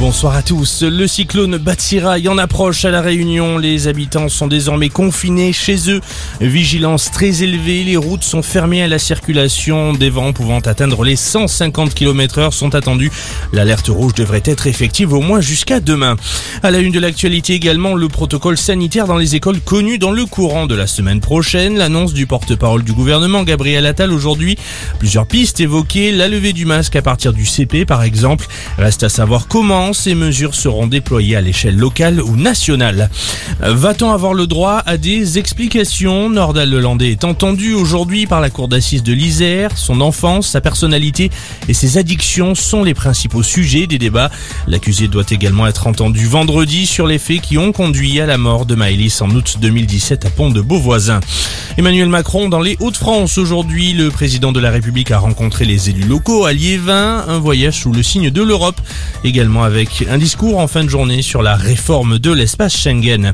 Bonsoir à tous. Le cyclone Batsiraï en approche à la Réunion. Les habitants sont désormais confinés chez eux. Vigilance très élevée. Les routes sont fermées à la circulation. Des vents pouvant atteindre les 150 km heure sont attendus. L'alerte rouge devrait être effective au moins jusqu'à demain. À la une de l'actualité également, le protocole sanitaire dans les écoles connu dans le courant de la semaine prochaine. L'annonce du porte-parole du gouvernement, Gabriel Attal, aujourd'hui. Plusieurs pistes évoquées. La levée du masque à partir du CP, par exemple. Reste à savoir comment ces mesures seront déployées à l'échelle locale ou nationale. Va-t-on avoir le droit à des explications Nordal Lelandais est entendu aujourd'hui par la cour d'assises de l'Isère. Son enfance, sa personnalité et ses addictions sont les principaux sujets des débats. L'accusé doit également être entendu vendredi sur les faits qui ont conduit à la mort de Maëlys en août 2017 à Pont de Beauvoisin. Emmanuel Macron dans les Hauts-de-France aujourd'hui. Le président de la République a rencontré les élus locaux à Liévin. Un voyage sous le signe de l'Europe. Également avec avec un discours en fin de journée sur la réforme de l'espace Schengen.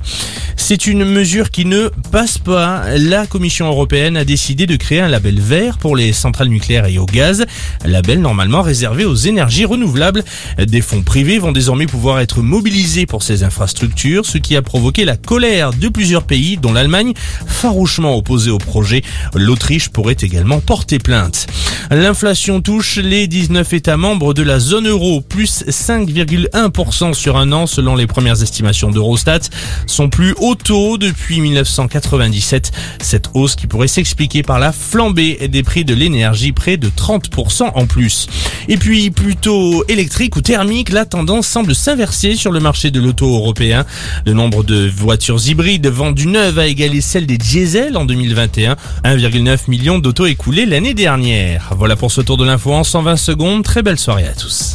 C'est une mesure qui ne passe pas. La Commission européenne a décidé de créer un label vert pour les centrales nucléaires et au gaz, label normalement réservé aux énergies renouvelables. Des fonds privés vont désormais pouvoir être mobilisés pour ces infrastructures, ce qui a provoqué la colère de plusieurs pays, dont l'Allemagne, farouchement opposée au projet. L'Autriche pourrait également porter plainte. L'inflation touche les 19 États membres de la zone euro, plus 5,1% sur un an selon les premières estimations d'Eurostat, son plus haut taux depuis 1997. Cette hausse qui pourrait s'expliquer par la flambée des prix de l'énergie, près de 30% en plus. Et puis plutôt électrique ou thermique, la tendance semble s'inverser sur le marché de l'auto européen. Le nombre de voitures hybrides vendues neuves a égalé celle des diesels en 2021, 1,9 million d'autos écoulés l'année dernière. Voilà pour ce tour de l'info en 120 secondes. Très belle soirée à tous.